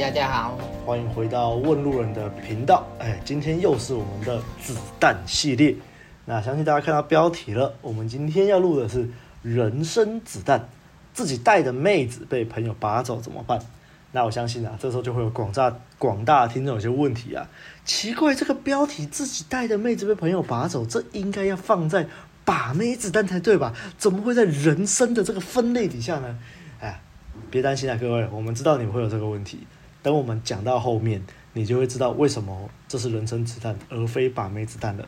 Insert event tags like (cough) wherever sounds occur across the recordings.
大家好，欢迎回到问路人的频道。哎，今天又是我们的子弹系列。那相信大家看到标题了，我们今天要录的是人生子弹，自己带的妹子被朋友拔走怎么办？那我相信啊，这时候就会有广大广大听众有些问题啊。奇怪，这个标题自己带的妹子被朋友拔走，这应该要放在把妹子弹才对吧？怎么会在人生的这个分类底下呢？哎，别担心啊，各位，我们知道你们会有这个问题。等我们讲到后面，你就会知道为什么这是人生子弹而非把妹子弹了。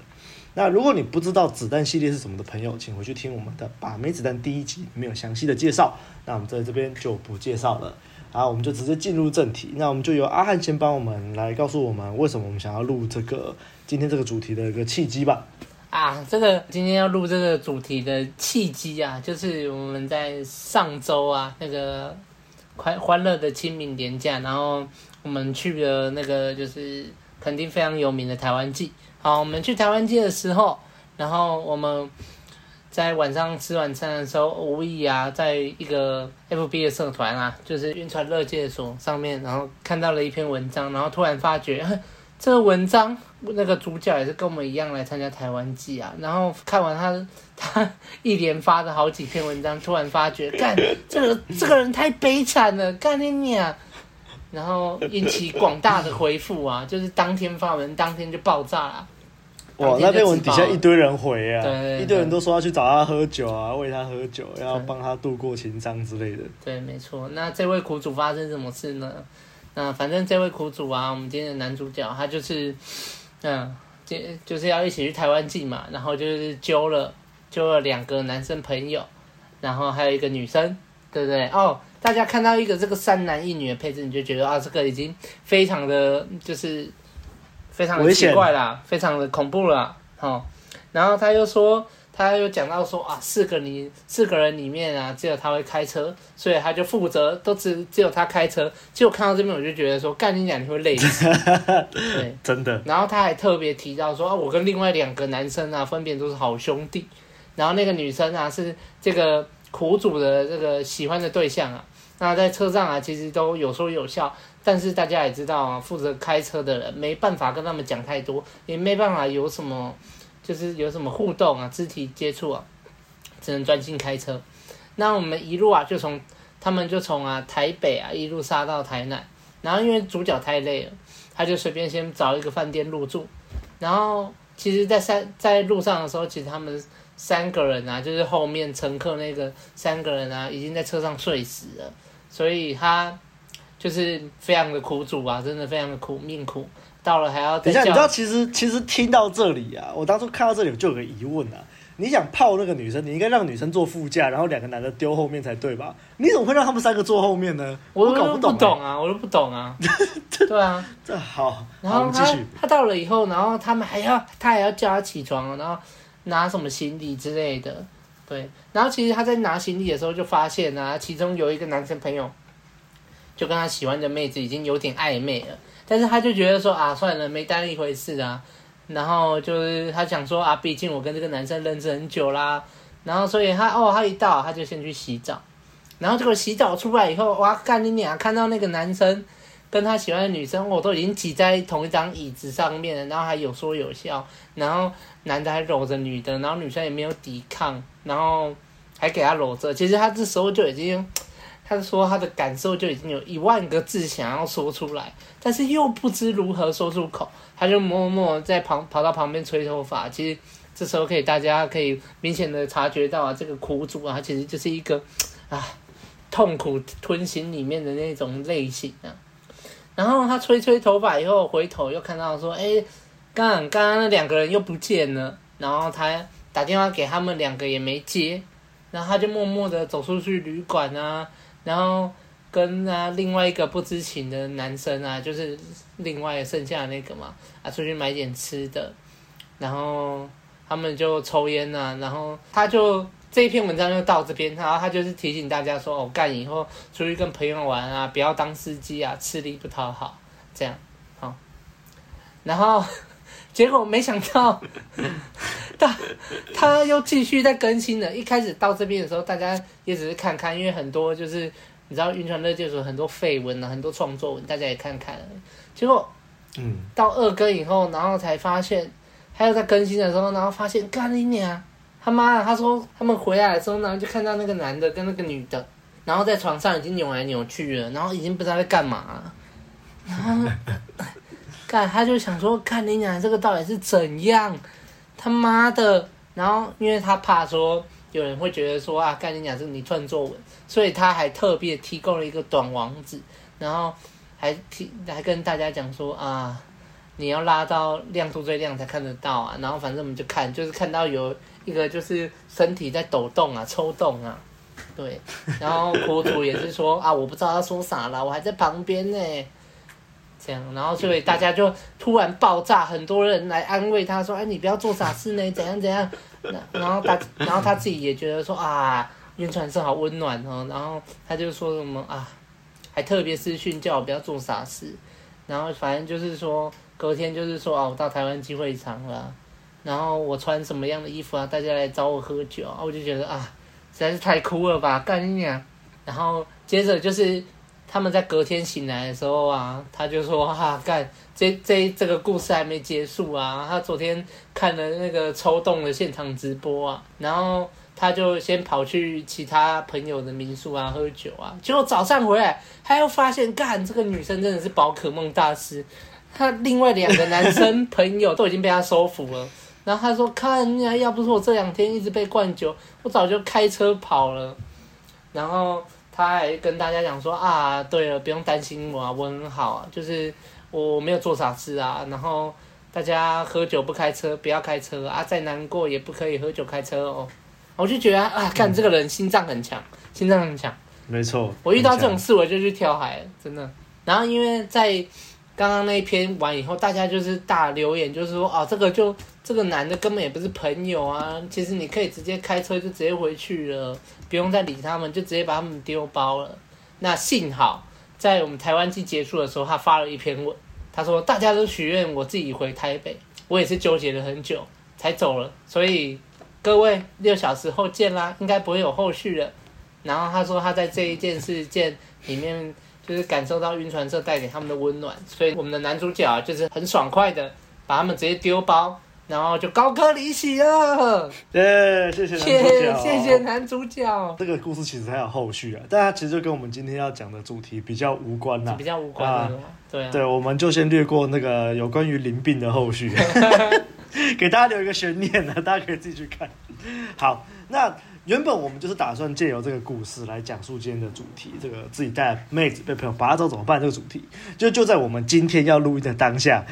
那如果你不知道子弹系列是什么的朋友，请回去听我们的把妹子弹第一集，没有详细的介绍。那我们在这边就不介绍了。好，我们就直接进入正题。那我们就由阿汉先帮我们来告诉我们，为什么我们想要录这个今天这个主题的一个契机吧。啊，这个今天要录这个主题的契机啊，就是我们在上周啊那个。快欢乐的清明年假，然后我们去了那个就是肯定非常有名的台湾祭。好，我们去台湾祭的时候，然后我们在晚上吃晚餐的时候，无意啊，在一个 FB 的社团啊，就是晕船乐界所上面，然后看到了一篇文章，然后突然发觉。这个文章那个主角也是跟我们一样来参加台湾祭啊，然后看完他他一连发的好几篇文章，突然发觉，干 (laughs) 这个这个人太悲惨了，干你娘！然后引起广大的回复啊，就是当天发文，当天就爆炸了。哇，那篇文底下一堆人回啊，一堆人都说要去找他喝酒啊，喂他喝酒，要帮他度过情伤之类的。对，没错。那这位苦主发生什么事呢？那反正这位苦主啊，我们今天的男主角他就是，嗯，就就是要一起去台湾祭嘛，然后就是揪了揪了两个男生朋友，然后还有一个女生，对不对？哦，大家看到一个这个三男一女的配置，你就觉得啊，这个已经非常的就是非常的奇怪啦，非常的恐怖了，哦，然后他又说。他又讲到说啊，四个你四个人里面啊，只有他会开车，所以他就负责，都只只有他开车。结果看到这边，我就觉得说，干你讲你会累死，(laughs) 对，真的。然后他还特别提到说啊，我跟另外两个男生啊，分别都是好兄弟。然后那个女生啊，是这个苦主的这个喜欢的对象啊。那在车上啊，其实都有说有笑，但是大家也知道啊，负责开车的人没办法跟他们讲太多，也没办法有什么。就是有什么互动啊，肢体接触啊，只能专心开车。那我们一路啊，就从他们就从啊台北啊一路杀到台南。然后因为主角太累了，他就随便先找一个饭店入住。然后其实，在三在路上的时候，其实他们三个人啊，就是后面乘客那个三个人啊，已经在车上睡死了。所以他就是非常的苦主啊，真的非常的苦命苦。到了还要等一下，你知道其实其实听到这里啊，我当初看到这里我就有个疑问啊。你想泡那个女生，你应该让女生坐副驾，然后两个男的丢后面才对吧？你怎么会让他们三个坐后面呢？我，我搞不懂、欸、不懂啊，我都不懂啊。(laughs) 对啊，这好。然后他他到了以后，然后他们还要他还要叫他起床，然后拿什么行李之类的。对，然后其实他在拿行李的时候就发现啊，其中有一个男生朋友就跟他喜欢的妹子已经有点暧昧了。但是他就觉得说啊，算了，没当一回事啊。然后就是他想说啊，毕竟我跟这个男生认识很久啦。然后所以他哦，他一到他就先去洗澡。然后结果洗澡出来以后，哇，干你娘！看到那个男生跟他喜欢的女生，我都已经挤在同一张椅子上面了，然后还有说有笑。然后男的还搂着女的，然后女生也没有抵抗，然后还给他搂着。其实他这时候就已经。他说他的感受就已经有一万个字想要说出来，但是又不知如何说出口，他就默默在旁跑到旁边吹头发。其实这时候可以大家可以明显的察觉到啊，这个苦主啊，其实就是一个 (laughs) 啊痛苦吞行里面的那种类型啊。然后他吹吹头发以后，回头又看到说，哎，刚刚刚那两个人又不见了。然后他打电话给他们两个也没接，然后他就默默的走出去旅馆啊。然后跟啊另外一个不知情的男生啊，就是另外剩下的那个嘛，啊出去买点吃的，然后他们就抽烟啊，然后他就这一篇文章就到这边，然后他就是提醒大家说，哦，干以后出去跟朋友玩啊，不要当司机啊，吃力不讨好，这样，好，然后 (laughs) 结果没想到，他他又继续在更新了，一开始到这边的时候，大家也只是看看，因为很多就是。你知道晕船日记有很多绯闻啊，很多创作文，大家也看看。结果，嗯，到二更以后，然后才发现，还有在更新的时候，然后发现，干你娘！他妈，他说他们回来的时候，然后就看到那个男的跟那个女的，然后在床上已经扭来扭去了，然后已经不知道在干嘛了。然后，(laughs) 干他就想说，看你俩这个到底是怎样？他妈的！然后因为他怕说有人会觉得说啊，干你讲是你创作文，所以他还特别提供了一个短网址，然后还提还跟大家讲说啊，你要拉到亮度最亮才看得到啊。然后反正我们就看，就是看到有。一个就是身体在抖动啊，抽动啊，对，然后苦主也是说啊，我不知道他说啥了，我还在旁边呢，这样，然后所以大家就突然爆炸，很多人来安慰他说，哎，你不要做傻事呢，怎样怎样，然后他，然后他自己也觉得说啊，晕船社好温暖哦，然后他就说什么啊，还特别私讯叫我不要做傻事，然后反正就是说隔天就是说啊，我到台湾机会场了。然后我穿什么样的衣服啊？大家来找我喝酒啊！我就觉得啊，实在是太酷了吧，干你娘！然后接着就是他们在隔天醒来的时候啊，他就说哈、啊、干，这这这个故事还没结束啊！他昨天看了那个抽动的现场直播啊，然后他就先跑去其他朋友的民宿啊喝酒啊，结果早上回来，他又发现干这个女生真的是宝可梦大师，他另外两个男生朋友都已经被他收服了。然后他说：“看呀，要不是我这两天一直被灌酒，我早就开车跑了。”然后他还跟大家讲说：“啊，对了，不用担心我啊，我很好啊，就是我没有做傻事啊。然后大家喝酒不开车，不要开车啊，再难过也不可以喝酒开车哦。”我就觉得啊，看这个人心脏很强，心脏很强。没错，我遇到这种事我就去跳海了，真的。然后因为在刚刚那一篇完以后，大家就是大留言，就是说：“哦，这个就。”这个男的根本也不是朋友啊！其实你可以直接开车就直接回去了，不用再理他们，就直接把他们丢包了。那幸好在我们台湾季结束的时候，他发了一篇文，他说大家都许愿我自己回台北，我也是纠结了很久才走了。所以各位六小时后见啦，应该不会有后续了。然后他说他在这一件事件里面就是感受到晕船社带给他们的温暖，所以我们的男主角就是很爽快的把他们直接丢包。然后就高歌离席了，耶！谢谢男主角，谢谢男主角。这个故事其实还有后续啊，但它其实就跟我们今天要讲的主题比较无关呐，比较无关的，对啊。对，我们就先略过那个有关于淋病的后续，(laughs) 给大家留一个悬念呢，大家可以自己去看。好，那。原本我们就是打算借由这个故事来讲述今天的主题，这个自己带妹子被朋友拔走怎么办？这个主题就就在我们今天要录音的当下，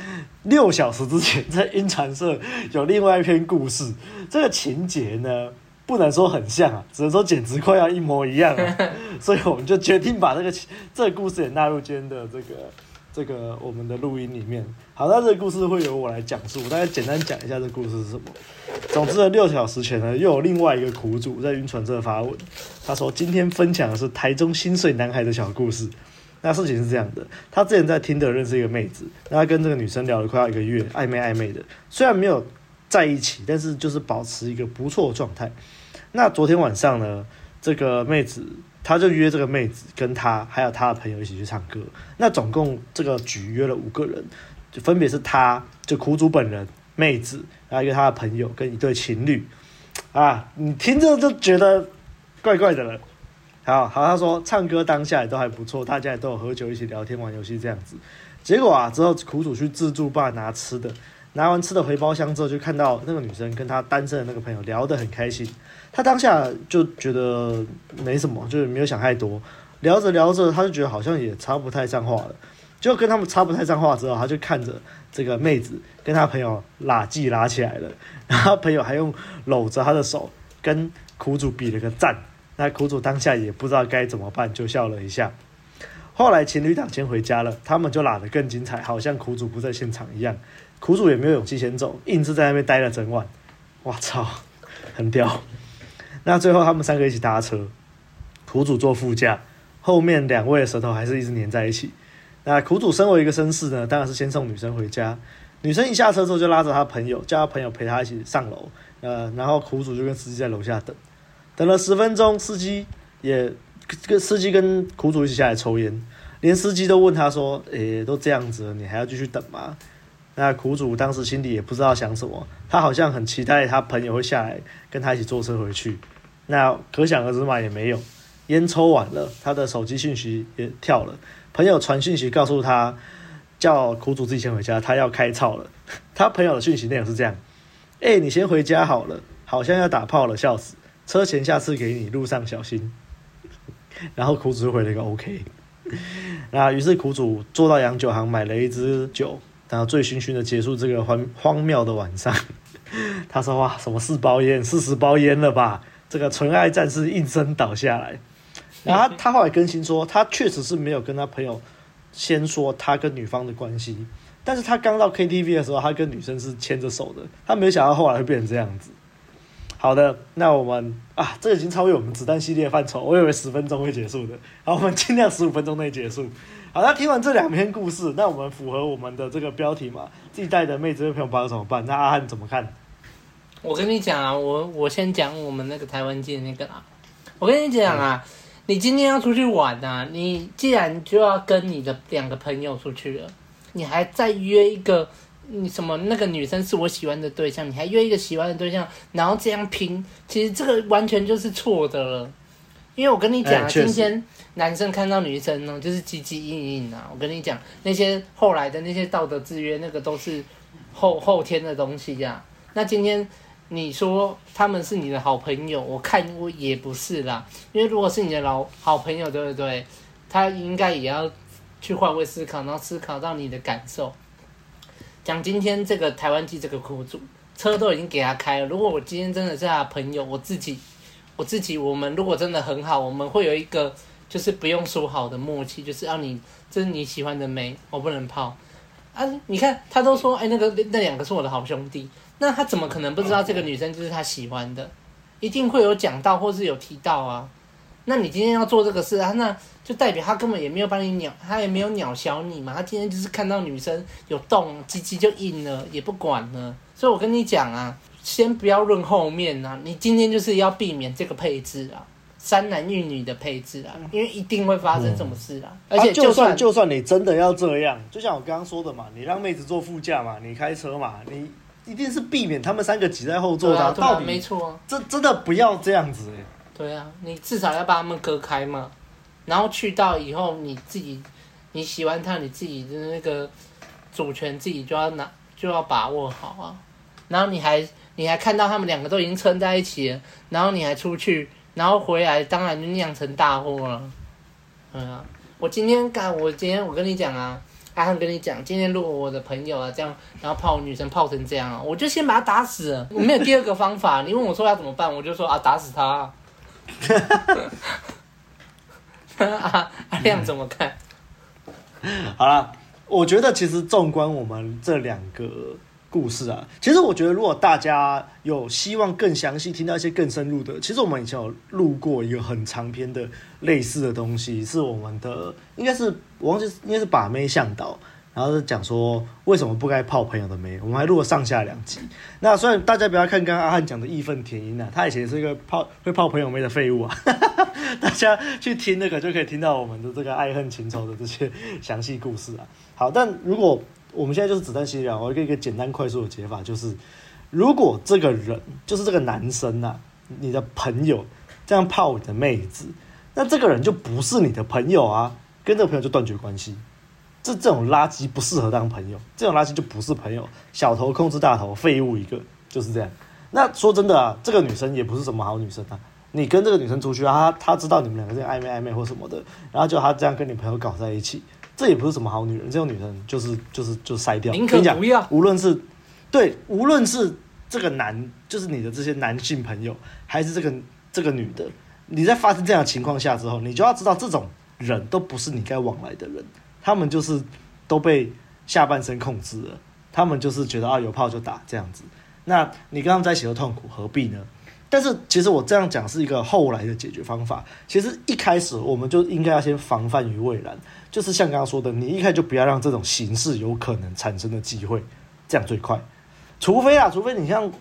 六小时之前，在音传社有另外一篇故事，这个情节呢不能说很像啊，只能说简直快要一模一样了，所以我们就决定把这个这个故事也纳入今天的这个。这个我们的录音里面，好，那这个故事会由我来讲述，大概简单讲一下这故事是什么。总之呢，六小时前呢，又有另外一个苦主在晕船社发文，他说今天分享的是台中心碎男孩的小故事。那事情是这样的，他之前在听的认识一个妹子，那他跟这个女生聊了快要一个月，暧昧暧昧的，虽然没有在一起，但是就是保持一个不错的状态。那昨天晚上呢，这个妹子。他就约这个妹子跟他还有他的朋友一起去唱歌，那总共这个局约了五个人，就分别是他就苦主本人、妹子，然后一个他的朋友跟一对情侣，啊，你听着就觉得怪怪的了。好好，他说唱歌当下也都还不错，大家也都有喝酒一起聊天玩游戏这样子。结果啊，之后苦主去自助吧拿吃的，拿完吃的回包厢之后，就看到那个女生跟她单身的那个朋友聊得很开心。他当下就觉得没什么，就是没有想太多。聊着聊着，他就觉得好像也插不太上话了。就跟他们插不太上话之后，他就看着这个妹子跟她朋友拉近拉起来了。然后朋友还用搂着她的手跟苦主比了个赞。那苦主当下也不知道该怎么办，就笑了一下。后来情侣档先回家了，他们就拉得更精彩，好像苦主不在现场一样。苦主也没有勇气先走，硬是在那边待了整晚。哇操，很屌！那最后他们三个一起搭车，苦主坐副驾，后面两位的舌头还是一直黏在一起。那苦主身为一个绅士呢，当然是先送女生回家。女生一下车之后就拉着她朋友，叫她朋友陪她一起上楼。呃，然后苦主就跟司机在楼下等，等了十分钟，司机也跟司机跟苦主一起下来抽烟，连司机都问他说：“诶、都这样子了，你还要继续等吗？”那苦主当时心里也不知道想什么，他好像很期待他朋友会下来跟他一起坐车回去。那可想而知嘛，也没有。烟抽完了，他的手机讯息也跳了，朋友传讯息告诉他，叫苦主自己先回家，他要开操了。(laughs) 他朋友的讯息内容是这样：诶、你先回家好了，好像要打炮了，笑死。车钱下次给你，路上小心。然后苦主回了一个 OK。那于是苦主坐到洋酒行买了一支酒。然后醉醺醺的结束这个荒荒谬的晚上，(laughs) 他说：“哇，什么四包烟，四十包烟了吧？这个纯爱战士应声倒下来。”然后他，后来更新说，他确实是没有跟他朋友先说他跟女方的关系，但是他刚到 KTV 的时候，他跟女生是牵着手的，他没想到后来会变成这样子。好的，那我们啊，这已经超越我们子弹系列范畴，我以为十分钟会结束的，好，我们尽量十五分钟内结束。好，那听完这两篇故事，那我们符合我们的这个标题嘛？自己带的妹子跟朋友跑怎么办？那阿汉怎么看？我跟你讲啊，我我先讲我们那个台湾界那个啊。我跟你讲啊，你今天要出去玩啊，你既然就要跟你的两个朋友出去了，你还再约一个你什么那个女生是我喜欢的对象，你还约一个喜欢的对象，然后这样拼，其实这个完全就是错的了。因为我跟你讲啊，今天男生看到女生呢，就是唧唧硬硬啊。我跟你讲，那些后来的那些道德制约，那个都是后后天的东西呀。那今天你说他们是你的好朋友，我看我也不是啦。因为如果是你的老好朋友，对不对？他应该也要去换位思考，然后思考到你的感受。讲今天这个台湾籍这个苦主，车都已经给他开了。如果我今天真的是他的朋友，我自己。我自己，我们如果真的很好，我们会有一个就是不用说好的默契，就是要你这是你喜欢的妹，我不能泡啊！你看他都说，哎，那个那两个是我的好兄弟，那他怎么可能不知道这个女生就是他喜欢的？一定会有讲到或是有提到啊。那你今天要做这个事啊，那就代表他根本也没有把你鸟，他也没有鸟小你嘛。他今天就是看到女生有动，鸡鸡就硬了，也不管了。所以我跟你讲啊。先不要论后面啊，你今天就是要避免这个配置啊，三男一女的配置啊，因为一定会发生什么事啊。嗯、而且就算、啊、就算就算你真的要这样，就像我刚刚说的嘛，你让妹子坐副驾嘛，你开车嘛，你一定是避免他们三个挤在后座的、啊。没错、啊。这真的不要这样子哎。对啊，你至少要把他们隔开嘛，然后去到以后你自己你喜欢他，你自己的那个主权自己就要拿就要把握好啊，然后你还。你还看到他们两个都已经撑在一起了，然后你还出去，然后回来，当然就酿成大祸了。嗯啊，我今天干，我今天我跟你讲啊，阿汉跟你讲，今天如果我的朋友啊这样，然后泡女生泡成这样啊，我就先把他打死了。我没有第二个方法。(laughs) 你问我说要怎么办，我就说啊，打死他。(laughs) 啊，阿亮怎么看？好了，我觉得其实纵观我们这两个。故事啊，其实我觉得，如果大家有希望更详细听到一些更深入的，其实我们以前有录过一个很长篇的类似的东西，是我们的应该是我忘记应该是把妹向导，然后是讲说为什么不该泡朋友的妹，我们还录了上下两集。那虽然大家不要看刚刚阿汉讲的义愤填膺啊，他以前是一个泡会泡朋友妹的废物啊，(laughs) 大家去听那个就可以听到我们的这个爱恨情仇的这些详细故事啊。好，但如果我们现在就是子弹系列，我一个一个简单快速的解法就是，如果这个人就是这个男生啊，你的朋友这样泡你的妹子，那这个人就不是你的朋友啊，跟这个朋友就断绝关系。这这种垃圾不适合当朋友，这种垃圾就不是朋友，小头控制大头，废物一个，就是这样。那说真的啊，这个女生也不是什么好女生啊，你跟这个女生出去啊，她她知道你们两个在暧昧暧昧或什么的，然后就她这样跟你朋友搞在一起。这也不是什么好女人，这种女人就是就是就筛掉。宁可不要。无论是对，无论是这个男，就是你的这些男性朋友，还是这个这个女的，你在发生这样的情况下之后，你就要知道，这种人都不是你该往来的人，他们就是都被下半身控制了，他们就是觉得啊有炮就打这样子，那你跟他们在一起都痛苦，何必呢？但是其实我这样讲是一个后来的解决方法。其实一开始我们就应该要先防范于未然，就是像刚刚说的，你一开始就不要让这种形式有可能产生的机会，这样最快。除非啊，除非你像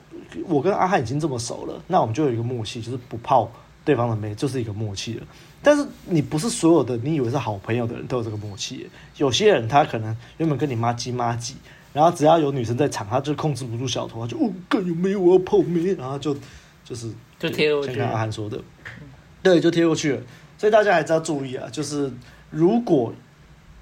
我跟阿汉已经这么熟了，那我们就有一个默契，就是不泡对方的妹，就是一个默契了。但是你不是所有的你以为是好朋友的人都有这个默契，有些人他可能原本跟你妈鸡妈鸡，然后只要有女生在场，他就控制不住小头，他就哦，更有没有我要泡妹，然后就就是就贴过去，像刚刚阿汉说的，对，就贴过去了。所以大家还是要注意啊，就是如果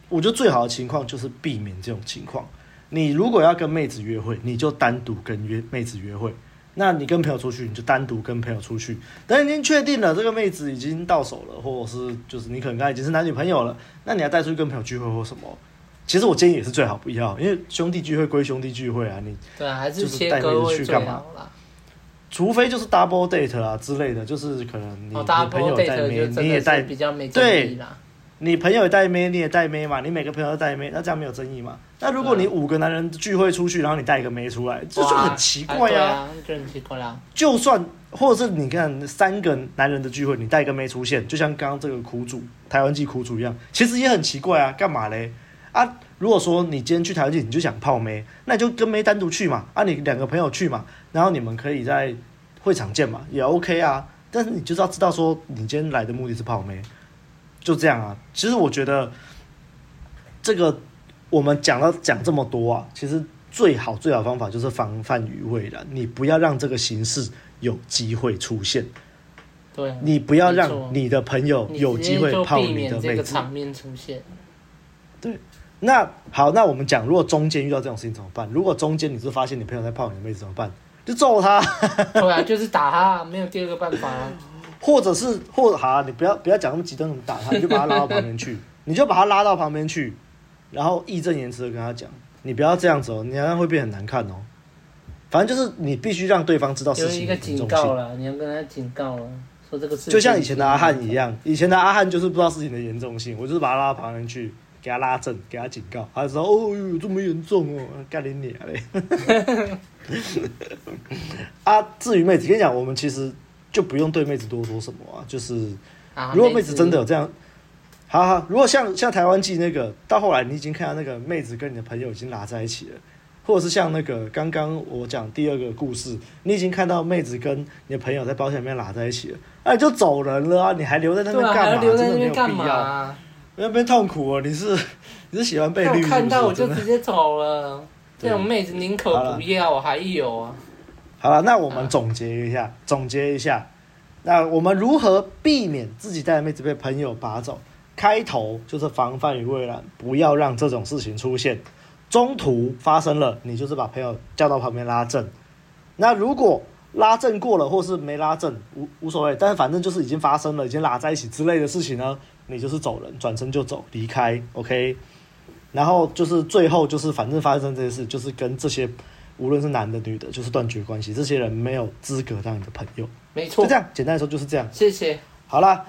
我觉得最好的情况就是避免这种情况。你如果要跟妹子约会，你就单独跟约妹子约会。那你跟朋友出去，你就单独跟朋友出去。等已经确定了这个妹子已经到手了，或者是就是你可能跟她已经是男女朋友了，那你要带出去跟朋友聚会或什么？其实我建议也是最好不要，因为兄弟聚会归兄弟聚会啊，你对啊，还是带妹子去干嘛？除非就是 double date 啊之类的，就是可能你、哦、你朋友带妹，你也带，对。你朋友也带妹，你也带妹嘛？你每个朋友都带妹，那这样没有争议嘛？那如果你五个男人聚会出去，然后你带一个妹出来，这就很奇怪啊！啊就很奇怪啊！就算或者是你看三个男人的聚会，你带一个妹出现，就像刚刚这个苦主台湾籍苦主一样，其实也很奇怪啊！干嘛嘞？啊，如果说你今天去台湾，你就想泡妹，那你就跟妹单独去嘛。啊，你两个朋友去嘛，然后你们可以在会场见嘛，也 OK 啊。但是你就是要知道说，你今天来的目的是泡妹。就这样啊，其实我觉得这个我们讲到讲这么多啊，其实最好最好的方法就是防范于未然，你不要让这个形式有机会出现。对，你不要让你的朋友有机会泡你的妹子。场面出现。对，那好，那我们讲，如果中间遇到这种事情怎么办？如果中间你是发现你朋友在泡你的妹子怎么办？就揍他。(laughs) 对啊，就是打他，没有第二个办法啊。或者是，或者好啊，你不要不要讲那么极端，怎么打他？你就把他拉到旁边去，(laughs) 你就把他拉到旁边去，然后义正言辞的跟他讲，你不要这样子哦，你好像会变很难看哦。反正就是你必须让对方知道事情的一个警告了，你要跟他警告了，说这个事情。就像以前的阿汉一样，以前的阿汉就是不知道事情的严重性，我就是把他拉到旁边去，给他拉正，给他警告，他就说：“哦哟，这么严重哦，干你娘嘞！” (laughs) 啊，至于妹子，跟你讲，我们其实。就不用对妹子多说什么啊，就是如果妹子真的有这样，好好，如果像像台湾记那个，到后来你已经看到那个妹子跟你的朋友已经拉在一起了，或者是像那个刚刚我讲第二个故事，你已经看到妹子跟你的朋友在包厢里面拉在一起了，哎，你就走人了啊！你还留在那边干嘛？真的没有必要，那边痛苦哦。你是 (laughs) 你是喜欢被看到我就直接走了，这种妹子宁可不要，我还有啊。好了，那我们总结一下，啊、总结一下，那我们如何避免自己带的妹子被朋友拔走？开头就是防范于未然，不要让这种事情出现。中途发生了，你就是把朋友叫到旁边拉正。那如果拉正过了，或是没拉正，无无所谓，但是反正就是已经发生了，已经拉在一起之类的事情呢，你就是走人，转身就走，离开，OK。然后就是最后就是反正发生这些事，就是跟这些。无论是男的女的，就是断绝关系。这些人没有资格当你的朋友。没错，就这样，简单来说就是这样。谢谢。好啦。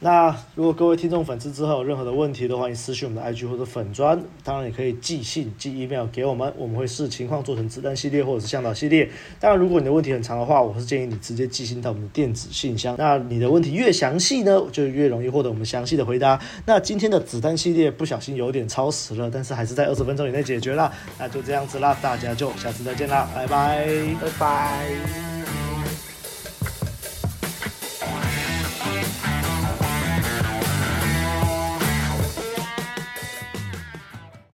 那如果各位听众粉丝之后有任何的问题的话，你私信我们的 IG 或者粉砖，当然也可以寄信寄 email 给我们，我们会视情况做成子弹系列或者是向导系列。当然，如果你的问题很长的话，我是建议你直接寄信到我们的电子信箱。那你的问题越详细呢，就越容易获得我们详细的回答。那今天的子弹系列不小心有点超时了，但是还是在二十分钟以内解决了。那就这样子啦，大家就下次再见啦，拜拜，拜拜。